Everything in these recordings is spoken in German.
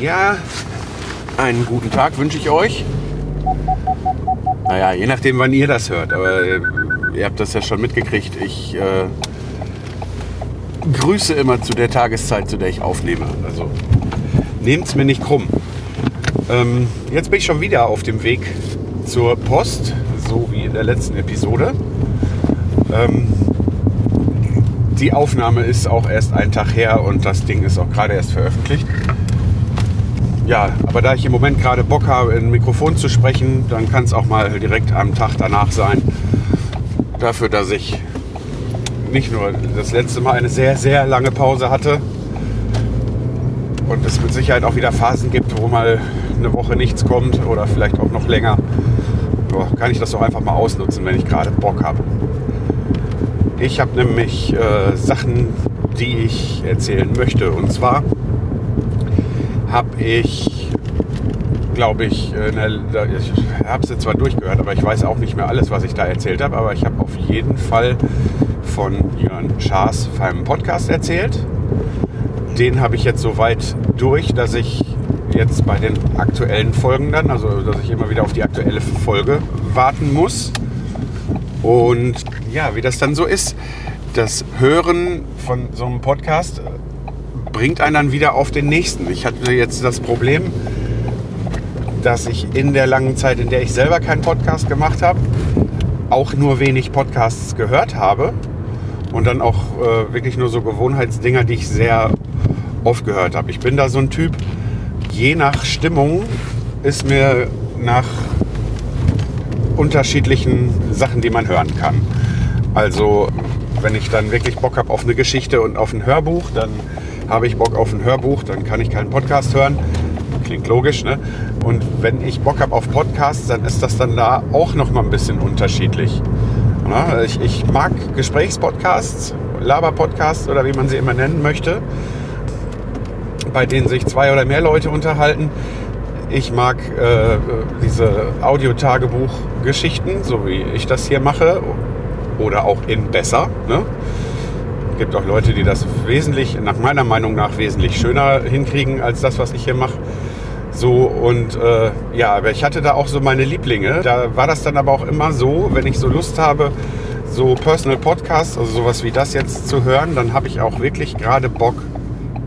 Ja, einen guten Tag wünsche ich euch. Naja, je nachdem, wann ihr das hört. Aber äh, ihr habt das ja schon mitgekriegt. Ich äh, grüße immer zu der Tageszeit, zu der ich aufnehme. Also nehmt es mir nicht krumm. Ähm, jetzt bin ich schon wieder auf dem Weg zur Post, so wie in der letzten Episode. Ähm, die Aufnahme ist auch erst einen Tag her und das Ding ist auch gerade erst veröffentlicht. Ja, aber da ich im Moment gerade Bock habe, in ein Mikrofon zu sprechen, dann kann es auch mal direkt am Tag danach sein. Dafür, dass ich nicht nur das letzte Mal eine sehr, sehr lange Pause hatte und es mit Sicherheit auch wieder Phasen gibt, wo mal eine Woche nichts kommt oder vielleicht auch noch länger, kann ich das doch einfach mal ausnutzen, wenn ich gerade Bock habe. Ich habe nämlich äh, Sachen, die ich erzählen möchte. Und zwar habe ich, glaube ich, äh, ne, da- ich habe jetzt zwar durchgehört, aber ich weiß auch nicht mehr alles, was ich da erzählt habe. Aber ich habe auf jeden Fall von Jörn Schaas einem Podcast erzählt. Den habe ich jetzt so weit durch, dass ich jetzt bei den aktuellen Folgen dann, also dass ich immer wieder auf die aktuelle Folge warten muss. Und ja, wie das dann so ist, das Hören von so einem Podcast bringt einen dann wieder auf den nächsten. Ich hatte jetzt das Problem, dass ich in der langen Zeit, in der ich selber keinen Podcast gemacht habe, auch nur wenig Podcasts gehört habe und dann auch äh, wirklich nur so Gewohnheitsdinger, die ich sehr oft gehört habe. Ich bin da so ein Typ, je nach Stimmung ist mir nach unterschiedlichen Sachen, die man hören kann. Also wenn ich dann wirklich Bock habe auf eine Geschichte und auf ein Hörbuch, dann habe ich Bock auf ein Hörbuch, dann kann ich keinen Podcast hören. Klingt logisch, ne? Und wenn ich Bock habe auf Podcasts, dann ist das dann da auch noch mal ein bisschen unterschiedlich. Na, ich, ich mag Gesprächspodcasts, Laberpodcasts oder wie man sie immer nennen möchte, bei denen sich zwei oder mehr Leute unterhalten. Ich mag äh, diese Audiotagebuch-Geschichten, so wie ich das hier mache, oder auch in besser. Ne? Gibt auch Leute, die das wesentlich, nach meiner Meinung nach, wesentlich schöner hinkriegen als das, was ich hier mache. So und äh, ja, aber ich hatte da auch so meine Lieblinge. Da war das dann aber auch immer so, wenn ich so Lust habe, so Personal Podcasts, also sowas wie das jetzt zu hören, dann habe ich auch wirklich gerade Bock,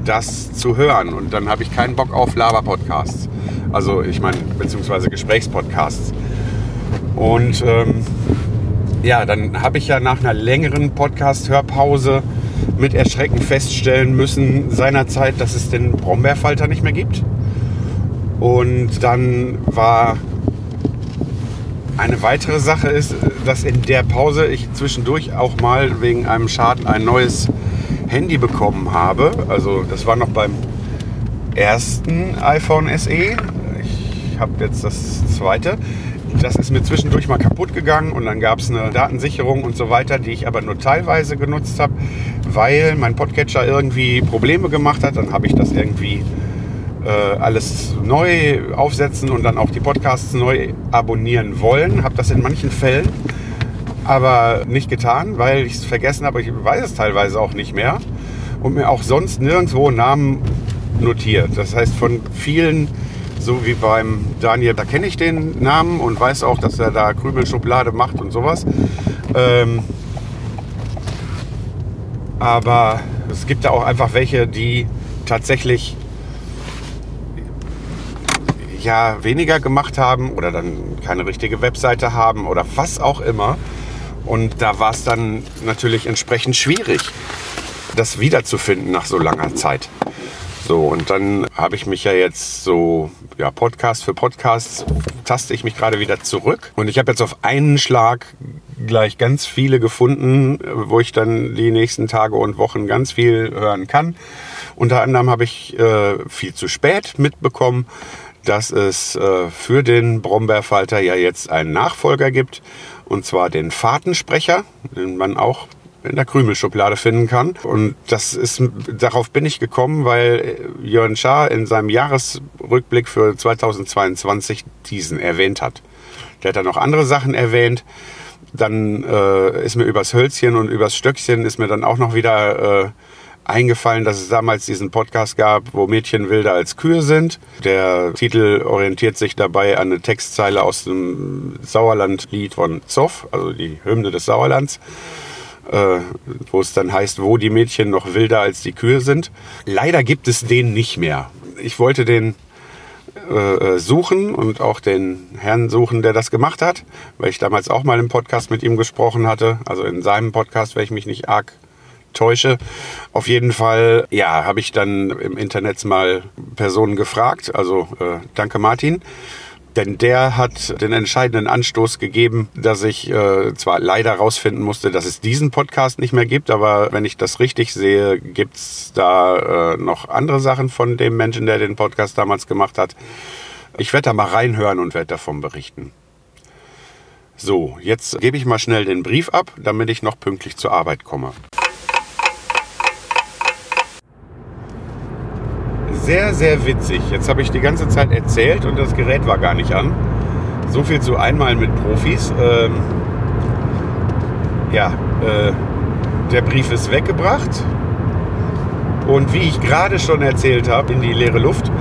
das zu hören. Und dann habe ich keinen Bock auf Laber-Podcasts. Also ich meine, beziehungsweise Gesprächspodcasts. Und ähm, ja, dann habe ich ja nach einer längeren Podcast-Hörpause mit Erschrecken feststellen müssen seinerzeit, dass es den Brombeerfalter nicht mehr gibt. Und dann war eine weitere Sache ist, dass in der Pause ich zwischendurch auch mal wegen einem Schaden ein neues Handy bekommen habe. Also das war noch beim ersten iPhone SE. Ich habe jetzt das zweite. Das ist mir zwischendurch mal kaputt gegangen und dann gab es eine Datensicherung und so weiter, die ich aber nur teilweise genutzt habe, weil mein Podcatcher irgendwie Probleme gemacht hat. Dann habe ich das irgendwie äh, alles neu aufsetzen und dann auch die Podcasts neu abonnieren wollen. Habe das in manchen Fällen aber nicht getan, weil ich es vergessen habe. Ich weiß es teilweise auch nicht mehr und mir auch sonst nirgendwo Namen notiert. Das heißt, von vielen, so wie beim Daniel, da kenne ich den Namen und weiß auch, dass er da Krümelschublade macht und sowas. Ähm, aber es gibt da auch einfach welche, die tatsächlich ja weniger gemacht haben oder dann keine richtige Webseite haben oder was auch immer. Und da war es dann natürlich entsprechend schwierig, das wiederzufinden nach so langer Zeit. So, und dann habe ich mich ja jetzt so, ja, Podcast für Podcast taste ich mich gerade wieder zurück. Und ich habe jetzt auf einen Schlag gleich ganz viele gefunden, wo ich dann die nächsten Tage und Wochen ganz viel hören kann. Unter anderem habe ich äh, viel zu spät mitbekommen, dass es äh, für den Brombeerfalter ja jetzt einen Nachfolger gibt. Und zwar den Fahrtensprecher, den man auch in der Krümelschublade finden kann. Und das ist, darauf bin ich gekommen, weil Jörn Schaar in seinem Jahresrückblick für 2022 diesen erwähnt hat. Der hat dann noch andere Sachen erwähnt. Dann äh, ist mir übers Hölzchen und übers Stöckchen ist mir dann auch noch wieder äh, eingefallen, dass es damals diesen Podcast gab, wo Mädchen wilder als Kühe sind. Der Titel orientiert sich dabei an eine Textzeile aus dem Sauerlandlied von Zoff, also die Hymne des Sauerlands. Äh, wo es dann heißt, wo die Mädchen noch wilder als die Kühe sind. Leider gibt es den nicht mehr. Ich wollte den äh, äh, suchen und auch den Herrn suchen, der das gemacht hat, weil ich damals auch mal im Podcast mit ihm gesprochen hatte. Also in seinem Podcast, wenn ich mich nicht arg täusche. Auf jeden Fall, ja, habe ich dann im Internet mal Personen gefragt. Also äh, danke Martin. Denn der hat den entscheidenden Anstoß gegeben, dass ich äh, zwar leider rausfinden musste, dass es diesen Podcast nicht mehr gibt, aber wenn ich das richtig sehe, gibt's da äh, noch andere Sachen von dem Menschen, der den Podcast damals gemacht hat. Ich werde da mal reinhören und werde davon berichten. So, jetzt gebe ich mal schnell den Brief ab, damit ich noch pünktlich zur Arbeit komme. Sehr, sehr witzig. Jetzt habe ich die ganze Zeit erzählt und das Gerät war gar nicht an. So viel zu einmal mit Profis. Ähm, ja, äh, der Brief ist weggebracht. Und wie ich gerade schon erzählt habe, in die leere Luft,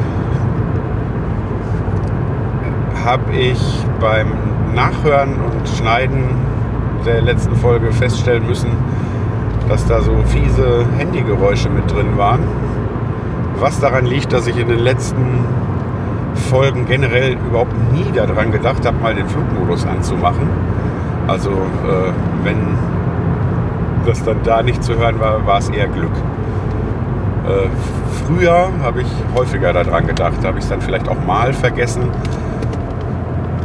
habe ich beim Nachhören und Schneiden der letzten Folge feststellen müssen, dass da so fiese Handygeräusche mit drin waren was daran liegt, dass ich in den letzten Folgen generell überhaupt nie daran gedacht habe, mal den Flugmodus anzumachen. Also äh, wenn das dann da nicht zu hören war, war es eher Glück. Äh, früher habe ich häufiger daran gedacht, habe ich es dann vielleicht auch mal vergessen.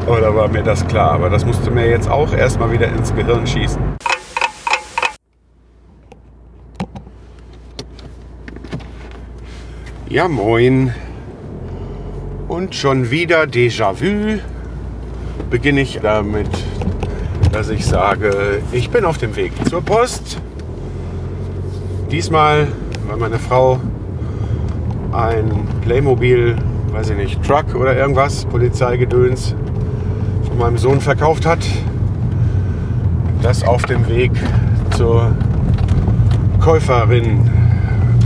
Oder war mir das klar? Aber das musste mir jetzt auch erstmal wieder ins Gehirn schießen. Ja, moin. Und schon wieder Déjà-vu beginne ich damit, dass ich sage, ich bin auf dem Weg zur Post. Diesmal, weil meine Frau ein Playmobil, weiß ich nicht, Truck oder irgendwas, Polizeigedöns von meinem Sohn verkauft hat, das auf dem Weg zur Käuferin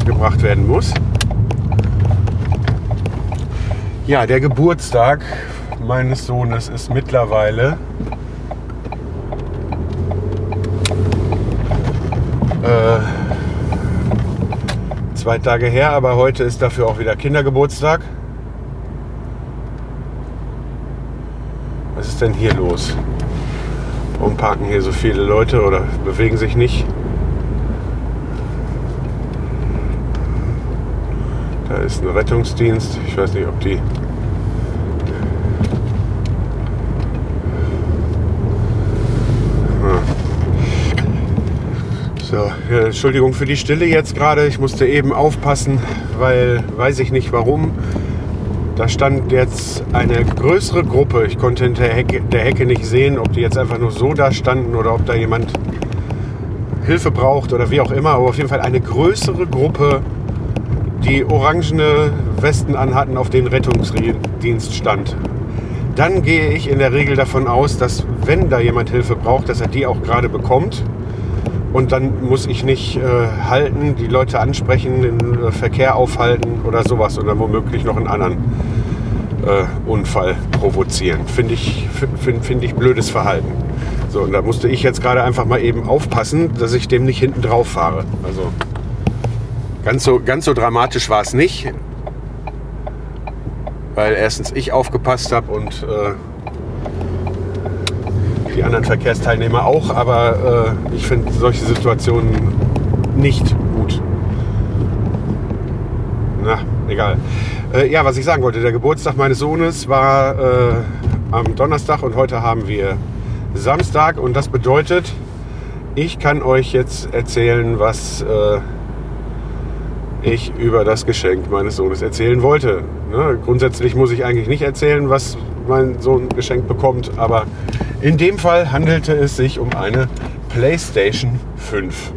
gebracht werden muss. Ja, der Geburtstag meines Sohnes ist mittlerweile äh, zwei Tage her, aber heute ist dafür auch wieder Kindergeburtstag. Was ist denn hier los? Warum parken hier so viele Leute oder bewegen sich nicht? Da ist ein Rettungsdienst. Ich weiß nicht, ob die Ja, Entschuldigung für die Stille jetzt gerade. Ich musste eben aufpassen, weil weiß ich nicht warum. Da stand jetzt eine größere Gruppe. Ich konnte hinter der Hecke, der Hecke nicht sehen, ob die jetzt einfach nur so da standen oder ob da jemand Hilfe braucht oder wie auch immer. Aber auf jeden Fall eine größere Gruppe, die orangene Westen anhatten, auf denen Rettungsdienst stand. Dann gehe ich in der Regel davon aus, dass wenn da jemand Hilfe braucht, dass er die auch gerade bekommt und dann muss ich nicht äh, halten, die Leute ansprechen, den äh, Verkehr aufhalten oder sowas oder womöglich noch einen anderen äh, Unfall provozieren. Finde ich, find, find ich blödes Verhalten. So, und da musste ich jetzt gerade einfach mal eben aufpassen, dass ich dem nicht hinten drauf fahre. Also ganz so, ganz so dramatisch war es nicht, weil erstens ich aufgepasst habe und äh, die anderen Verkehrsteilnehmer auch, aber äh, ich finde solche Situationen nicht gut. Na, egal. Äh, ja, was ich sagen wollte, der Geburtstag meines Sohnes war äh, am Donnerstag und heute haben wir Samstag und das bedeutet, ich kann euch jetzt erzählen, was äh, ich über das Geschenk meines Sohnes erzählen wollte. Ne? Grundsätzlich muss ich eigentlich nicht erzählen, was mein Sohn geschenkt bekommt, aber in dem Fall handelte es sich um eine PlayStation 5.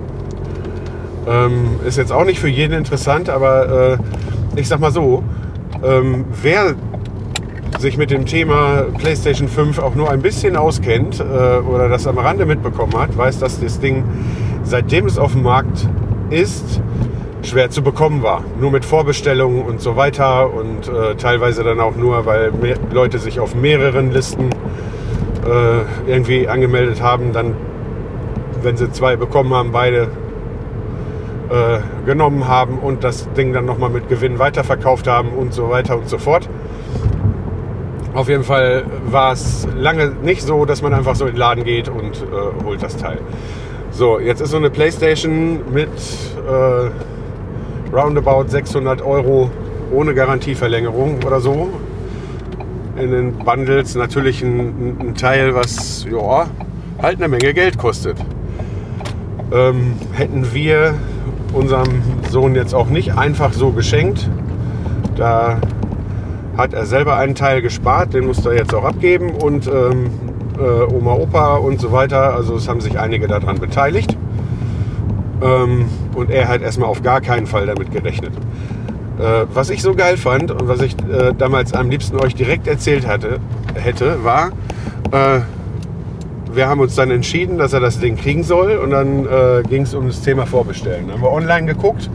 Ähm, ist jetzt auch nicht für jeden interessant, aber äh, ich sag mal so, ähm, wer sich mit dem Thema PlayStation 5 auch nur ein bisschen auskennt äh, oder das am Rande mitbekommen hat, weiß, dass das Ding, seitdem es auf dem Markt ist, schwer zu bekommen war. Nur mit Vorbestellungen und so weiter und äh, teilweise dann auch nur, weil Leute sich auf mehreren Listen äh, irgendwie angemeldet haben, dann, wenn sie zwei bekommen haben, beide äh, genommen haben und das Ding dann nochmal mit Gewinn weiterverkauft haben und so weiter und so fort. Auf jeden Fall war es lange nicht so, dass man einfach so in den Laden geht und äh, holt das Teil. So, jetzt ist so eine Playstation mit äh, roundabout 600 Euro ohne Garantieverlängerung oder so. In den Bundles natürlich ein, ein Teil, was ja, halt eine Menge Geld kostet. Ähm, hätten wir unserem Sohn jetzt auch nicht einfach so geschenkt. Da hat er selber einen Teil gespart, den musste er jetzt auch abgeben und ähm, äh, Oma, Opa und so weiter. Also es haben sich einige daran beteiligt. Ähm, und er hat erstmal auf gar keinen Fall damit gerechnet. Äh, was ich so geil fand und was ich äh, damals am liebsten euch direkt erzählt hatte, hätte, war, äh, wir haben uns dann entschieden, dass er das Ding kriegen soll und dann äh, ging es um das Thema Vorbestellen. Dann haben wir online geguckt.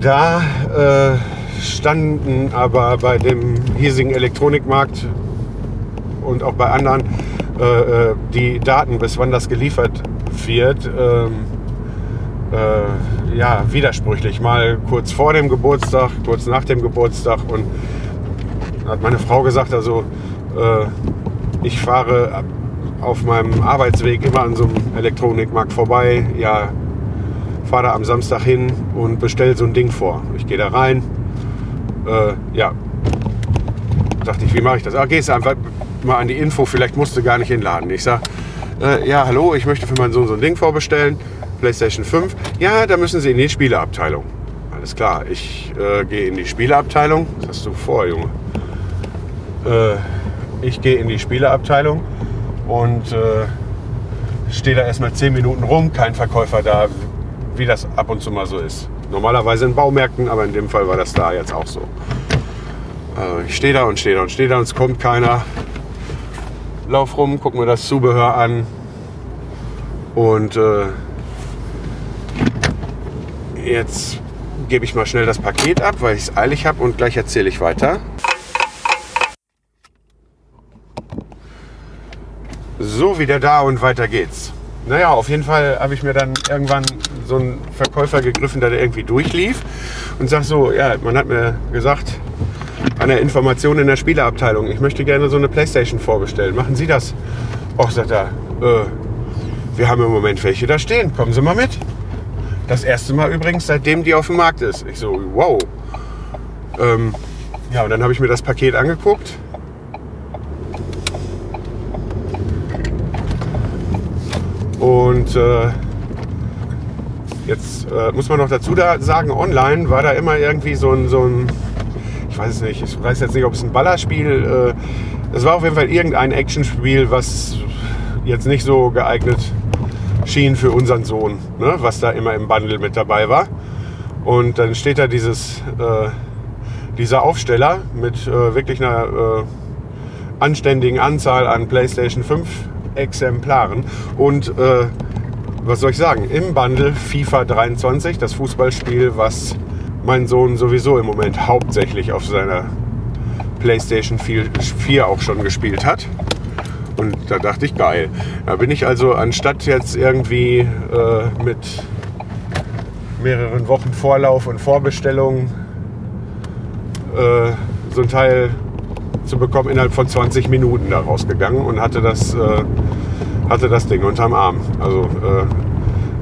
Da äh, standen aber bei dem hiesigen Elektronikmarkt und auch bei anderen äh, die Daten, bis wann das geliefert wird, ähm, äh, ja, widersprüchlich. Mal kurz vor dem Geburtstag, kurz nach dem Geburtstag und hat meine Frau gesagt, also äh, ich fahre auf meinem Arbeitsweg immer an so einem Elektronikmarkt vorbei, ja, fahre da am Samstag hin und bestelle so ein Ding vor. Ich gehe da rein, äh, ja, dachte ich, wie mache ich das? Ah, gehst einfach mal an die Info, vielleicht musst du gar nicht hinladen. Ich sage, äh, ja, hallo, ich möchte für meinen Sohn so ein Ding vorbestellen, PlayStation 5. Ja, da müssen Sie in die Spieleabteilung. Alles klar, ich äh, gehe in die Spieleabteilung. Was hast du vor, Junge? Äh, ich gehe in die Spieleabteilung und äh, stehe da erstmal 10 Minuten rum, kein Verkäufer da, wie das ab und zu mal so ist. Normalerweise in Baumärkten, aber in dem Fall war das da jetzt auch so. Äh, ich stehe da und stehe da und stehe da und es kommt keiner. Lauf rum, guck mir das Zubehör an und äh, jetzt gebe ich mal schnell das Paket ab, weil ich es eilig habe und gleich erzähle ich weiter. So, wieder da und weiter geht's. Naja, auf jeden Fall habe ich mir dann irgendwann so einen Verkäufer gegriffen, der da irgendwie durchlief und sagt so, ja, man hat mir gesagt, an der Information in der Spieleabteilung, ich möchte gerne so eine Playstation vorbestellen. Machen Sie das? Och, sagt er, äh, wir haben im Moment welche da stehen. Kommen Sie mal mit. Das erste Mal übrigens, seitdem die auf dem Markt ist. Ich so, wow. Ähm, ja, und dann habe ich mir das Paket angeguckt. Und äh, jetzt äh, muss man noch dazu da sagen, online war da immer irgendwie so ein, so ein, ich weiß es nicht, ich weiß jetzt nicht, ob es ein Ballerspiel, äh, es war auf jeden Fall irgendein Actionspiel, was jetzt nicht so geeignet schien für unseren Sohn, ne, was da immer im Bundle mit dabei war. Und dann steht da dieses, äh, dieser Aufsteller mit äh, wirklich einer äh, anständigen Anzahl an PlayStation 5 Exemplaren. Und äh, was soll ich sagen, im Bundle FIFA 23, das Fußballspiel, was mein Sohn sowieso im Moment hauptsächlich auf seiner PlayStation 4 auch schon gespielt hat. Und da dachte ich, geil. Da bin ich also anstatt jetzt irgendwie äh, mit mehreren Wochen Vorlauf und Vorbestellung äh, so ein Teil zu bekommen, innerhalb von 20 Minuten da rausgegangen und hatte das, äh, hatte das Ding unterm Arm. Also äh,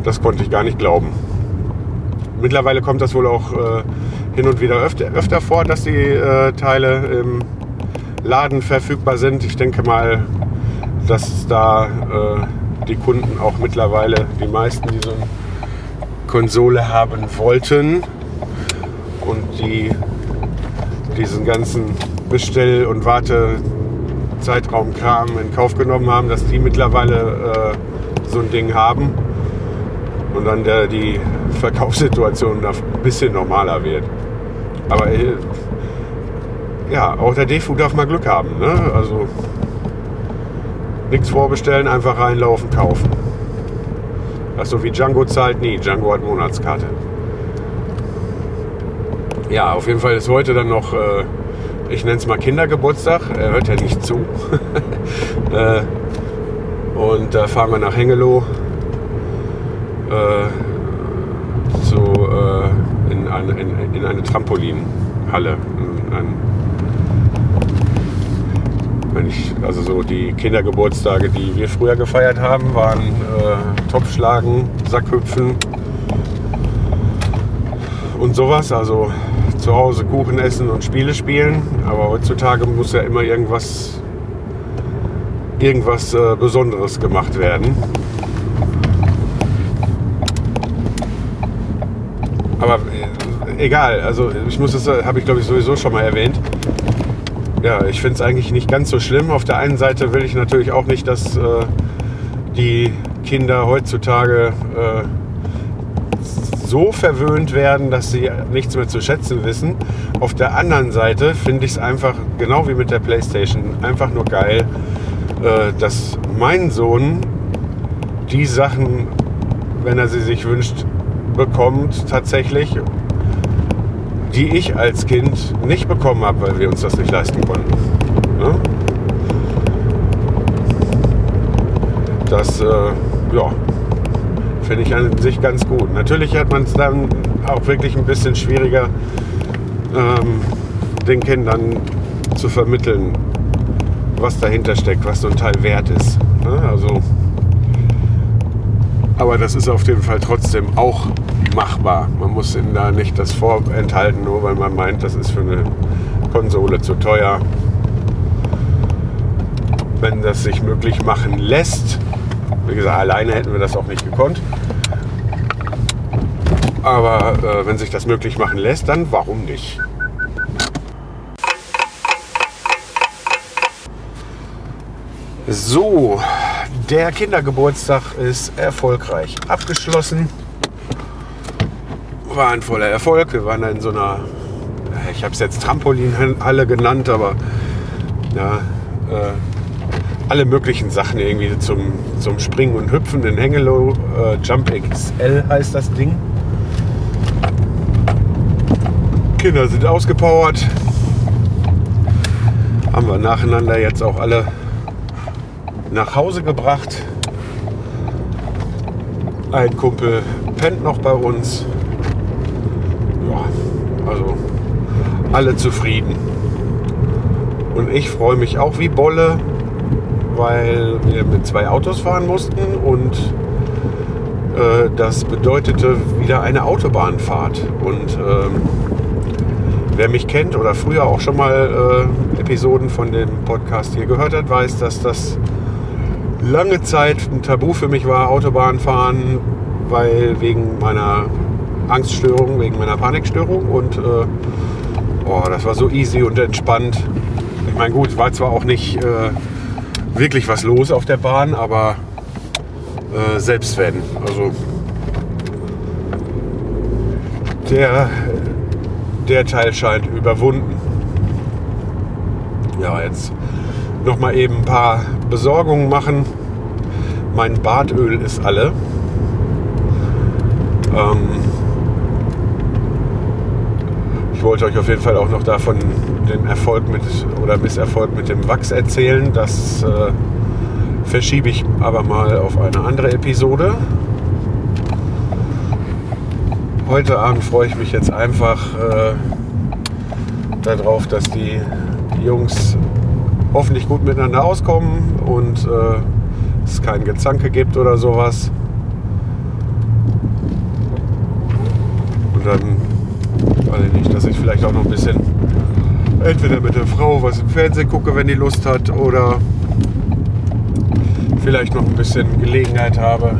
das konnte ich gar nicht glauben. Mittlerweile kommt das wohl auch äh, hin und wieder öfter, öfter vor, dass die äh, Teile im Laden verfügbar sind. Ich denke mal, dass da äh, die Kunden auch mittlerweile, die meisten, die so eine Konsole haben wollten, und die diesen ganzen Bestell- und Wartezeitraum-Kram in Kauf genommen haben, dass die mittlerweile äh, so ein Ding haben und dann der, die Verkaufssituation da ein bisschen normaler wird. Aber äh, ja, auch der Defu darf mal Glück haben. Ne? Also nichts vorbestellen, einfach reinlaufen, kaufen. Achso, wie Django zahlt nie. Django hat Monatskarte. Ja, auf jeden Fall ist heute dann noch, äh, ich nenne es mal Kindergeburtstag. Er hört ja nicht zu. äh, und da fahren wir nach Hengelo äh, zu, äh, in, eine, in, in eine Trampolinhalle. In ein, wenn ich, also so die Kindergeburtstage, die wir früher gefeiert haben, waren äh, Topfschlagen, Sackhüpfen und sowas. Also zu Hause Kuchen essen und Spiele spielen. Aber heutzutage muss ja immer irgendwas, irgendwas äh, Besonderes gemacht werden. Aber äh, egal, also ich muss das, habe ich glaube ich sowieso schon mal erwähnt. Ja, ich finde es eigentlich nicht ganz so schlimm. Auf der einen Seite will ich natürlich auch nicht, dass äh, die Kinder heutzutage äh, so verwöhnt werden, dass sie nichts mehr zu schätzen wissen. Auf der anderen Seite finde ich es einfach, genau wie mit der Playstation, einfach nur geil, äh, dass mein Sohn die Sachen, wenn er sie sich wünscht, bekommt tatsächlich, die ich als Kind nicht bekommen habe, weil wir uns das nicht leisten konnten. Ne? Das, äh, ja, finde ich an sich ganz gut. Natürlich hat man es dann auch wirklich ein bisschen schwieriger, ähm, den Kindern zu vermitteln, was dahinter steckt, was so ein Teil wert ist. Ne? Also, aber das ist auf jeden Fall trotzdem auch machbar. Man muss ihnen da nicht das vorenthalten, nur weil man meint, das ist für eine Konsole zu teuer. Wenn das sich möglich machen lässt, wie gesagt, alleine hätten wir das auch nicht gekonnt. Aber äh, wenn sich das möglich machen lässt, dann warum nicht? So, der Kindergeburtstag ist erfolgreich abgeschlossen. War ein voller Erfolg. Wir waren in so einer, ich habe es jetzt Trampolinhalle genannt, aber ja, äh, alle möglichen Sachen irgendwie zum, zum Springen und Hüpfen in Hengelo. Äh, Jump XL heißt das Ding. Kinder sind ausgepowert. Haben wir nacheinander jetzt auch alle nach Hause gebracht. Ein Kumpel pennt noch bei uns. Also alle zufrieden. Und ich freue mich auch wie Bolle, weil wir mit zwei Autos fahren mussten und äh, das bedeutete wieder eine Autobahnfahrt. Und ähm, wer mich kennt oder früher auch schon mal äh, Episoden von dem Podcast hier gehört hat, weiß, dass das lange Zeit ein Tabu für mich war, Autobahn fahren, weil wegen meiner Angststörung, wegen meiner Panikstörung und äh, oh, das war so easy und entspannt. Ich meine, gut, war zwar auch nicht äh, wirklich was los auf der Bahn, aber äh, selbst wenn. Also der, der Teil scheint überwunden. Ja, jetzt noch mal eben ein paar Besorgungen machen. Mein Badöl ist alle. Ähm, ich wollte euch auf jeden Fall auch noch davon den Erfolg mit oder Misserfolg mit dem Wachs erzählen. Das äh, verschiebe ich aber mal auf eine andere Episode. Heute Abend freue ich mich jetzt einfach äh, darauf, dass die Jungs hoffentlich gut miteinander auskommen und äh, es kein Gezanke gibt oder sowas. Und dann, ich nicht, dass ich vielleicht auch noch ein bisschen entweder mit der Frau was im Fernsehen gucke, wenn die Lust hat, oder vielleicht noch ein bisschen Gelegenheit habe,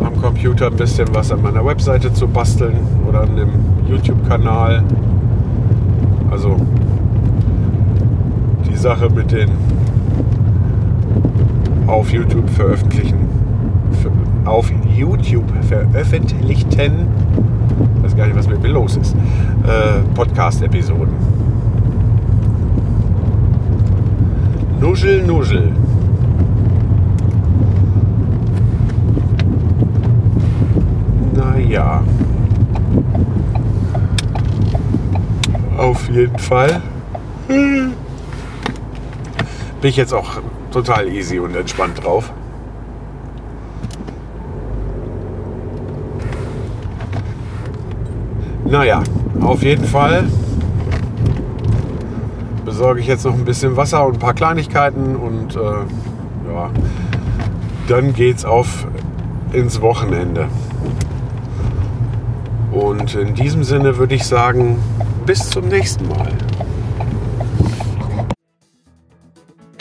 am Computer ein bisschen was an meiner Webseite zu basteln oder an dem YouTube-Kanal. Also die Sache mit den auf YouTube veröffentlichen, auf YouTube veröffentlichten, ich weiß gar nicht, was mit mir los ist, äh, Podcast-Episoden. Nuschel, Nuschel. Naja. Auf jeden Fall. Bin ich jetzt auch total easy und entspannt drauf. Naja, auf jeden Fall besorge ich jetzt noch ein bisschen Wasser und ein paar Kleinigkeiten und äh, ja, dann geht's auf ins Wochenende. Und in diesem Sinne würde ich sagen, bis zum nächsten Mal.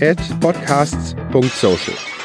at podcasts.social.